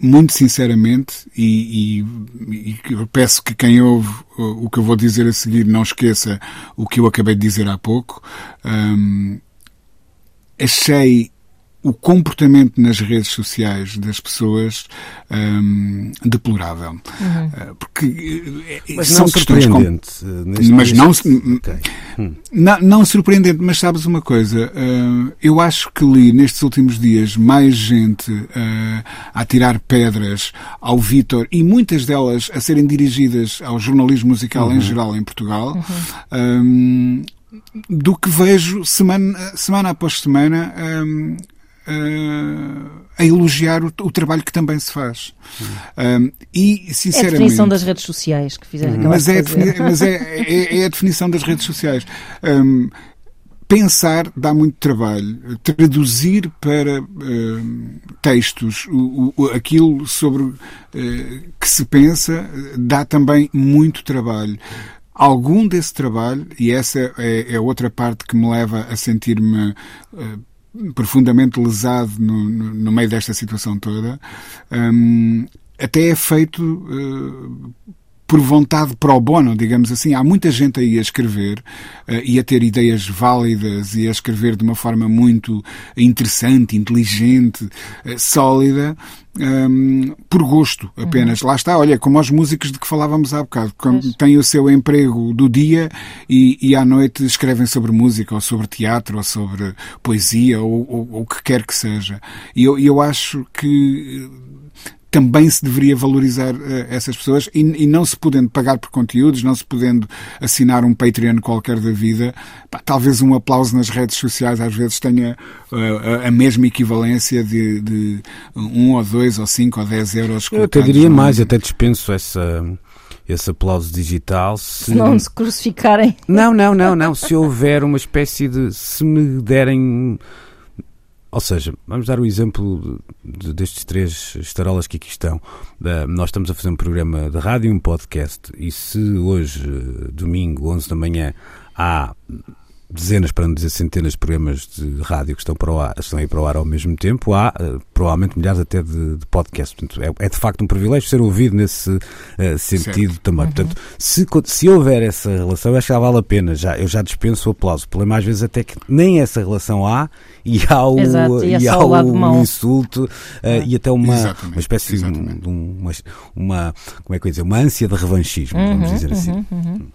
muito sinceramente, e, e, e, peço que quem ouve o que eu vou dizer a seguir não esqueça o que eu acabei de dizer há pouco, um, achei o comportamento nas redes sociais das pessoas hum, deplorável. Uhum. Eh, porque eh, mas são não questões com... Eh, mas não, okay. hum. não, não surpreendente, mas sabes uma coisa, uh, eu acho que li nestes últimos dias mais gente uh, a tirar pedras ao Vítor e muitas delas a serem dirigidas ao jornalismo musical uhum. em geral em Portugal. Uhum. Um, do que vejo semana, semana após semana um, uh, a elogiar o, o, trabalho que também se faz. Um, e, sinceramente, é a definição das redes sociais que fizeram mas, é a, mas é, é, é, a definição das redes sociais. Um, pensar dá muito trabalho. Traduzir para uh, textos o, o, aquilo sobre uh, que se pensa dá também muito trabalho. Algum desse trabalho, e essa é, é outra parte que me leva a sentir-me uh, profundamente lesado no, no, meio desta situação toda, um, até é feito uh, por vontade pro bono, digamos assim. Há muita gente aí a escrever uh, e a ter ideias válidas e a escrever de uma forma muito interessante, inteligente, uh, sólida, um, por gosto apenas. Uhum. Lá está, olha, como os músicos de que falávamos há bocado, têm o seu emprego do dia e, e, à noite escrevem sobre música ou sobre teatro ou sobre poesia ou, ou, o que quer que seja. E eu, eu acho que também se deveria valorizar uh, essas pessoas e, e, não se podendo pagar por conteúdos, não se podendo assinar um Patreon qualquer da vida, pá, talvez um aplauso nas redes sociais às vezes tenha uh, a mesma equivalência de, de, um ou dois ou cinco ou dez euros. Eu até diria mais, até dispenso essa esse aplauso digital. Se... se não se crucificarem. Não, não, não, não. Se houver uma espécie de. Se me derem ou seja, vamos dar o exemplo de, destes três estarolas que aqui estão. nós estamos a fazer um programa de rádio e um podcast, e se hoje, domingo, 11 da manhã, há dezenas, para não dizer centenas de programas de rádio que estão, para o ar, estão aí para o ar ao mesmo tempo, há uh, provavelmente milhares até de, de podcasts. Portanto, é, é, de facto um privilégio ser ouvido nesse uh, sentido certo. também. Uhum. Portanto, se, se houver essa relação, eu acho que já vale a pena. Já, eu já dispenso o aplauso. O problema às vezes até que nem essa relação há e há o, Exato, e, é e há o, insulto uh, é. e até uma, uma espécie de uma, uma, como é que eu ia dizer, uma ânsia de revanchismo, uhum, vamos dizer assim. Uhum, uhum.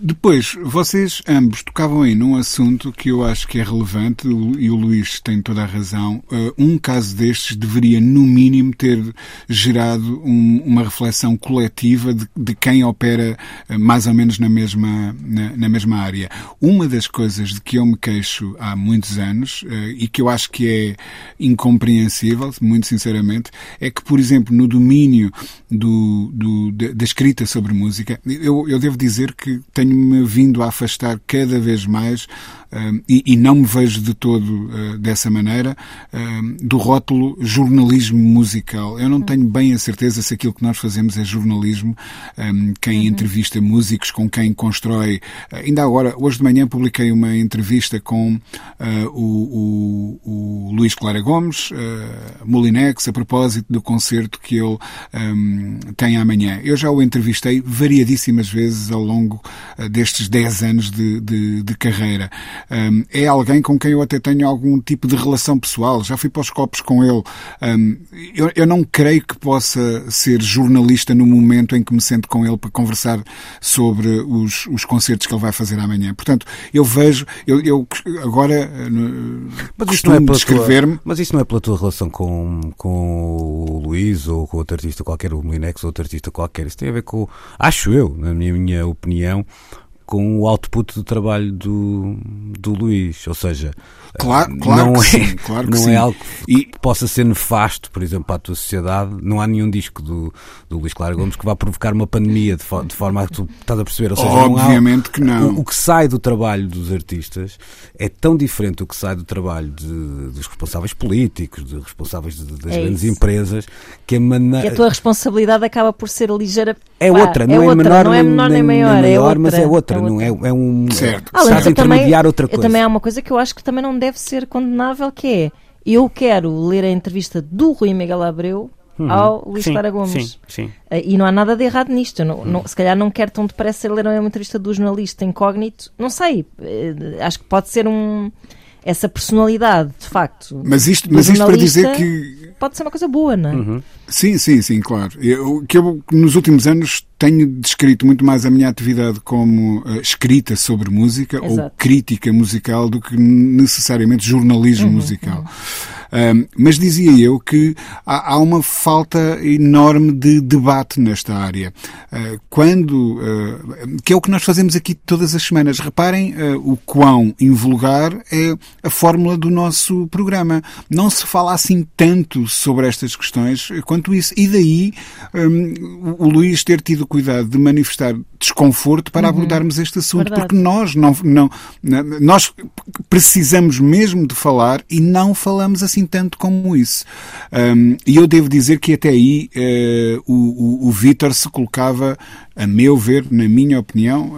Depois, vocês ambos tocavam aí num assunto que eu acho que é relevante e o Luís tem toda a razão. Uh, um caso destes deveria, no mínimo, ter gerado um, uma reflexão coletiva de, de quem opera uh, mais ou menos na mesma, na, na, mesma área. Uma das coisas de que eu me queixo há muitos anos uh, e que eu acho que é incompreensível, muito sinceramente, é que, por exemplo, no domínio do, do da escrita sobre música, eu, eu devo dizer que tenho-me vindo a afastar cada vez mais e, e, não me vejo de todo uh, dessa maneira, do rótulo jornalismo musical. Eu não tenho bem a certeza se aquilo que nós fazemos é jornalismo, um, quem uhum. entrevista músicos, com quem constrói. Uh, ainda agora, hoje de manhã, publiquei uma entrevista com uh, o, o, o, Luís Clara Gomes, Molinex, a propósito do concerto que ele tem amanhã. Eu já o entrevistei variadíssimas vezes ao longo destes 10 anos de, de, de carreira. Um, é alguém com quem eu até tenho algum tipo de relação pessoal. Já fui para os copos com ele. Um, eu, eu, não creio que possa ser jornalista no momento em que me sento com ele para conversar sobre os, os concertos que ele vai fazer amanhã. Portanto, eu vejo, eu, eu agora mas isso não é descrever-me. Mas isso não é pela tua relação com, com o Luís ou com outro artista qualquer, o Molinex ou outro artista qualquer. Isso tem a ver com, acho eu, na minha, minha opinião, com o output do trabalho do, do Luís, ou seja, claro, claro não, é, sim, claro não é algo que e... possa ser nefasto, por exemplo, para a tua sociedade. Não há nenhum disco do, do Luís Claro Gomes que vá provocar uma pandemia de, fo de forma a que tu estás a perceber. Ou seja, Obviamente não há, que não. O, o, que sai do trabalho dos artistas é tão diferente do que sai do trabalho de, dos responsáveis políticos, dos responsáveis de, das é grandes isso. empresas, que a maneira. A tua responsabilidade acaba por ser ligeira. É Pá, outra, não é, é, outra, menor, não é menor nem, nem maior, nem maior é mas é outra, é não é, é um. Certo. Estás a intermediar também, outra coisa. Também há uma coisa que eu acho que também não deve ser condenável, que é eu quero ler a entrevista do Rui Miguel Abreu Uhum. ao Luís Clara Gomes. Sim, sim. Uh, e não há nada de errado nisto. Não, uhum. não, se calhar não quero tão depressa ler uma entrevista do jornalista incógnito. Não sei. Uh, acho que pode ser um. Essa personalidade, de facto. Mas isto, mas isto para dizer que. Pode ser uma coisa boa, não é? Uhum. Sim, sim, sim, claro. Eu, que eu, nos últimos anos, tenho descrito muito mais a minha atividade como uh, escrita sobre música Exato. ou crítica musical do que necessariamente jornalismo uhum, musical. Uhum mas dizia eu que há, há, uma falta enorme de debate nesta área. Uh, quando, uh, que é o que nós fazemos aqui todas as semanas. Reparem uh, o quão invulgar é a fórmula do nosso programa. Não se fala assim tanto sobre estas questões quanto isso. E daí um, o Luís ter tido cuidado de manifestar desconforto para uhum. abordarmos este assunto, Verdade. porque nós não, não, nós precisamos mesmo de falar e não falamos assim tanto como isso. Um, e eu devo dizer que até aí uh, o, o, o Vítor se colocava a meu ver, na minha opinião,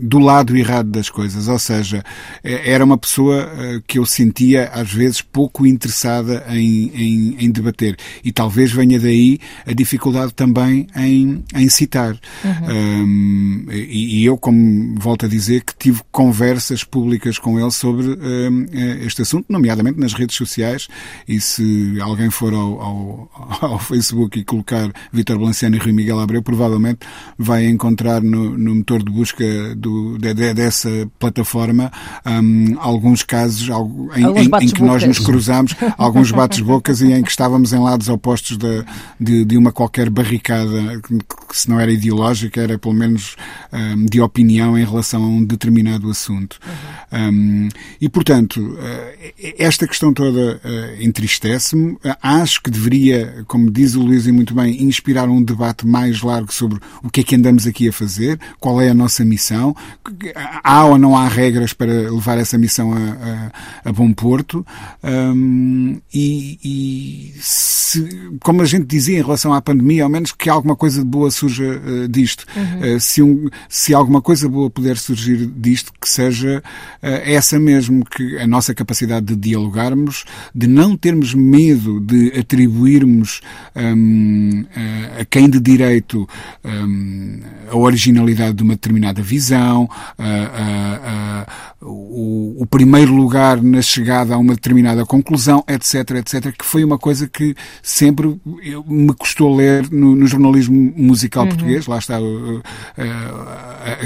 do lado errado das coisas. Ou seja, é, era uma pessoa ah, que eu sentia às vezes pouco interessada em, em, em debater. E talvez venha daí a dificuldade também em, em citar. Uhum. e, eu, como volto a dizer, que tive conversas públicas com ele sobre este assunto, nomeadamente nas redes sociais. E se alguém for ao, ao, ao Facebook e colocar Vítor Balanciano e Rui Miguel Abreu, provavelmente provavelmente vai encontrar no, no motor de busca do, de, de, dessa plataforma um, alguns casos em, em, em, que nós nos cruzamos, alguns bates-bocas e em que estávamos em lados opostos de, de, de, uma qualquer barricada, que se não era ideológica, era pelo menos um, de opinião em relação a um determinado assunto. Uhum. Um, e, portanto, uh, esta questão toda uh, entristece-me. Acho que deveria, como diz o Luís e muito bem, inspirar um debate mais largo sobre sobre o que é que andamos aqui a fazer, qual é a nossa missão, há ou não há regras para levar essa missão a, a, a bom porto. Um, e, e se, como a gente dizia em relação à pandemia, ao menos que alguma coisa boa surja uh, disto. Uhum. Uh, se, um, se alguma coisa boa puder surgir disto, que seja uh, essa mesmo, que a nossa capacidade de dialogarmos, de não termos medo de atribuirmos um, a quem de direito um, a originalidade de uma determinada visão, o, o primeiro lugar na chegada a uma determinada conclusão, etc, etc, que foi uma coisa que sempre me custou ler no, no jornalismo musical uhum. português, lá está uh, uh,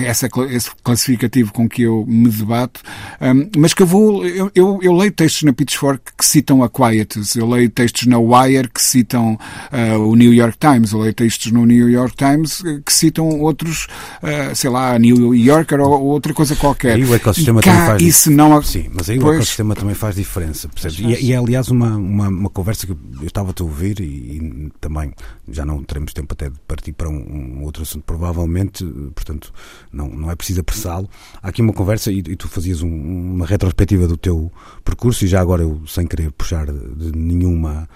essa, esse classificativo com que eu me debato, um, mas que eu vou, eu, eu, eu, leio textos na Pitchfork que citam a Quietus, eu leio textos na Wire que citam uh, o New York Times, eu leio textos no New York Times que citam outros, uh, sei lá, New Yorker ou, ou outra coisa qualquer. E o ecossistema também faz isso não... Sim, mas aí pois... o ecossistema também faz diferença, percebes? E, e, é aliás uma, uma, uma conversa que eu estava-te a ouvir e, e, também já não teremos tempo até de partir para um, um outro assunto, provavelmente, portanto, não, não é preciso apressá-lo. Há aqui uma conversa e, e tu fazias um, uma retrospectiva do teu percurso e já agora eu, sem querer puxar de, nenhuma.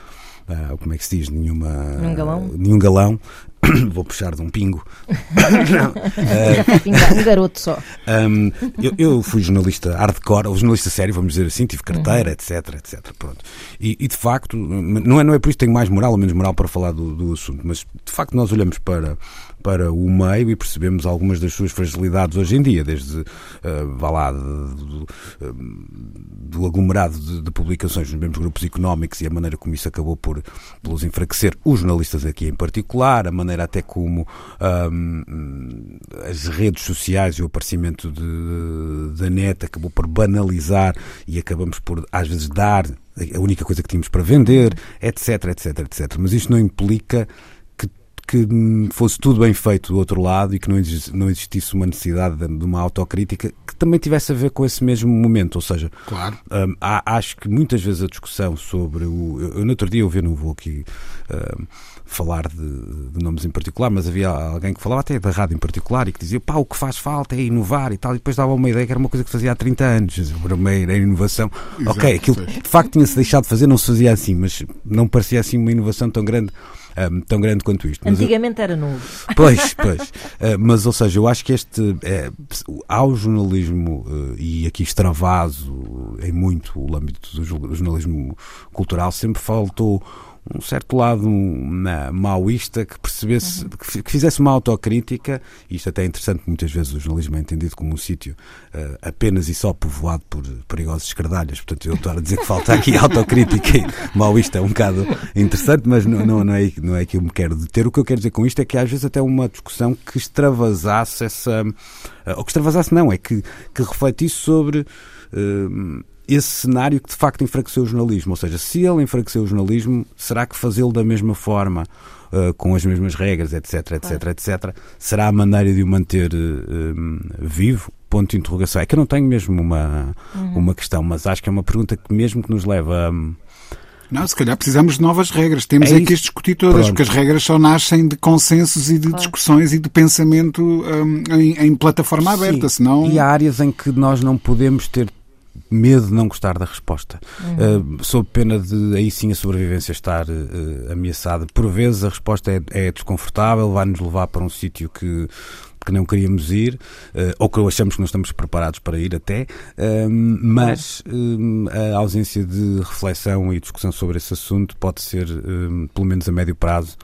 Uh, como é que se diz? Nenhuma, nenhum galão. nenhum galão. Vou puxar de um pingo. Não. Uh, um garoto só. Um, eu, eu, fui jornalista hardcore, ou jornalista sério, vamos dizer assim, tive carteira, uhum. etc, etc. Pronto. E, e, de facto, não é, não é por isso que tenho mais moral ou menos moral para falar do, do assunto, mas de facto nós olhamos para para o meio e percebemos algumas das suas fragilidades hoje em dia, desde, uh, vá lá, do, do aglomerado de, de, publicações nos mesmos grupos económicos e a maneira como isso acabou por pelos enfraquecer os jornalistas aqui em particular, a maneira até como um, as redes sociais e o aparecimento de, da net acabou por banalizar e acabamos por, às vezes, dar a única coisa que tínhamos para vender, etc, etc, etc. Mas isto não implica que fosse tudo bem feito do outro lado e que não, existisse uma necessidade de, uma autocrítica que também tivesse a ver com esse mesmo momento. Ou seja, claro. um, há, acho que muitas vezes a discussão sobre o. Eu, eu no outro dia eu vi, não vou aqui. Um, falar de, de, nomes em particular, mas havia alguém que falava até da rádio em particular e que dizia pá, o que faz falta é inovar e tal, e depois dava uma ideia que era uma coisa que fazia há 30 anos, era uma inovação. Exato, ok, aquilo de facto tinha-se deixado de fazer, não se fazia assim, mas não parecia assim uma inovação tão grande um, tão grande quanto isto. Antigamente era novo. Pois, pois. Uh, mas, ou seja, eu acho que este. É, ao jornalismo, uh, e aqui extravaso em muito o âmbito do jornalismo cultural, sempre faltou um certo lado maoísta que percebesse, uhum. que, fizesse uma autocrítica, e isto até é interessante, muitas vezes o jornalismo é entendido como um sítio uh, apenas e só povoado por perigosos escardalhas, portanto eu estou a dizer que falta aqui autocrítica e maoísta é um bocado interessante, mas não, não, não, é, não é que eu me quero deter. O que eu quero dizer com isto é que às vezes até uma discussão que extravasasse essa. Uh, ou que extravasasse não, é que, que refletisse sobre. Uh, esse cenário que de facto enfraqueceu o jornalismo. Ou seja, se ele enfraqueceu o jornalismo, será que fazê-lo da mesma forma, uh, com as mesmas regras, etc, etc, claro. etc, será a maneira de o manter uh, vivo? Ponto de interrogação. É que eu não tenho mesmo uma, uhum. uma questão, mas acho que é uma pergunta que mesmo que nos leva a. Não, se calhar precisamos de novas regras. Temos é, é que as discutir todas, Pronto. porque as regras só nascem de consensos e de claro. discussões e de pensamento um, em, em, plataforma Sim. aberta, senão... E há áreas em que nós não podemos ter medo de não gostar da resposta. Uhum. Uh, sob pena de aí sim a sobrevivência estar uh, ameaçada. Por vezes a resposta é, é desconfortável, vai-nos levar para um sítio que que não queríamos ir, uh, ou que achamos que não estamos preparados para ir até, mas a ausência de reflexão e discussão sobre esse assunto pode ser, pelo menos a médio prazo,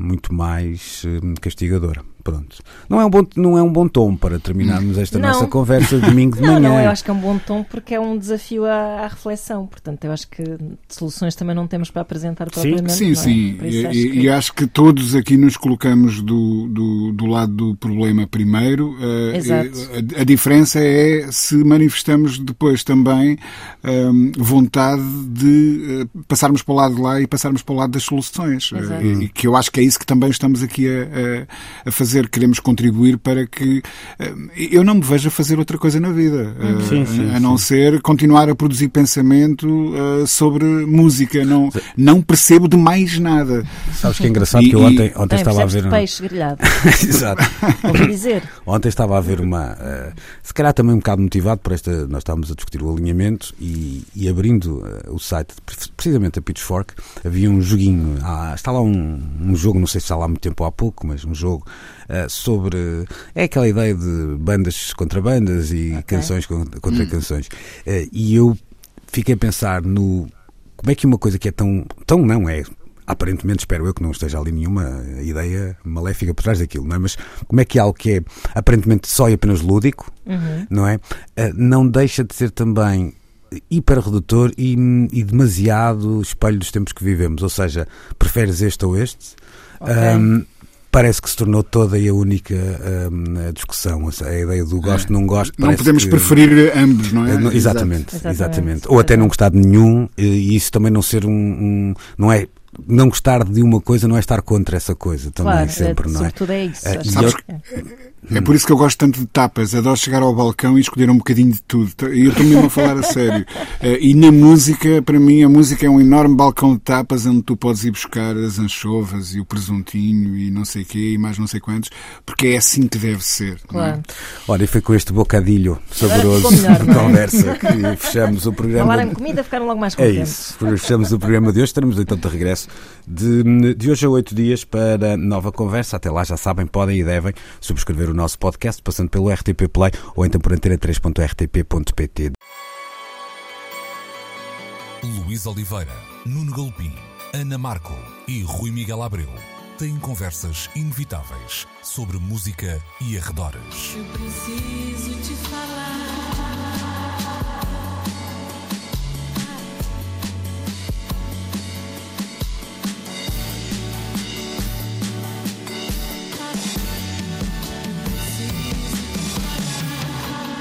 muito mais castigadora. Pronto. Não é um bom, não é um bom tom para terminarmos esta não. nossa conversa de domingo de não, manhã. Não, eu acho que é um bom tom porque é um desafio à, à reflexão. Portanto, eu acho que soluções também não temos para apresentar propriamente. Sim, sim. É? sim. E, acho que... e, acho que... todos aqui nos colocamos do, do, do lado do problema primeiro. Uh, Exato. A, a, diferença é se manifestamos depois também um, vontade de uh, passarmos para o lado de lá e passarmos para o lado das soluções. Uh, e que eu acho que é isso que também estamos aqui a, a, a fazer dizer que queremos contribuir para que eu não me veja fazer outra coisa na vida, sim, sim, a não sim. ser continuar a produzir pensamento sobre música. Não, não percebo de mais nada. Sabes que é engraçado e, que eu ontem, ontem é, estava a ver. Um... peixe grelhado. Exato. dizer. Ontem estava a ver uma. Uh, se calhar também um bocado motivado por esta. Nós estávamos a discutir o alinhamento e, e abrindo uh, o site, precisamente a Pitchfork, havia um joguinho. Ah, está lá um, um jogo, não sei se está lá há muito tempo ou há pouco, mas um jogo uh, sobre. É aquela ideia de bandas contra bandas e okay. canções contra, hum. canções. e eu fiquei a pensar no como é que uma coisa que é tão. tão não é. Aparentemente, espero eu que não esteja ali nenhuma ideia maléfica por trás daquilo, não é? Mas como é que algo que é aparentemente só e apenas lúdico, uhum. não é? Eh, não deixa de ser também hiper redutor e, e, demasiado espelho dos tempos que vivemos. Ou seja, preferes este ou este? Okay. Um, parece que se tornou toda e a única um, discussão. A ideia do gosto, é. não gosto. Não podemos que... preferir ambos, não é? Exatamente, exatamente, exatamente. Ou até não gostar de nenhum e isso também não ser um. um não é não gostar de uma coisa não é estar contra essa coisa também claro, sempre, é, não é? Sobretudo é isso. É, sabes, é por isso que eu gosto tanto de tapas. Adoro chegar ao balcão e escolher um bocadinho de tudo. E eu estou mesmo a falar a sério. Eh, e na música, para mim, a música é um enorme balcão de tapas onde tu podes ir buscar as anchovas e o presuntinho e não sei o quê e mais não sei quantos, porque é assim que deve ser. É? Claro. É? Ora, e foi com este bocadilho saboroso melhor, de é? conversa que fechamos o programa. Falaram comida, ficaram logo mais contentes. É isso. Fechamos o programa de hoje. Estaremos então de regresso de, de hoje a oito dias para nova conversa. Até lá, já sabem, podem e devem subscrever o nosso podcast passando pelo RTP Play ou então por antena3.rtp.pt. Luís Oliveira, Nuno Galpim, Ana Marco e Rui Miguel Abreu têm conversas inevitáveis sobre música e arredores. Eu preciso te falar.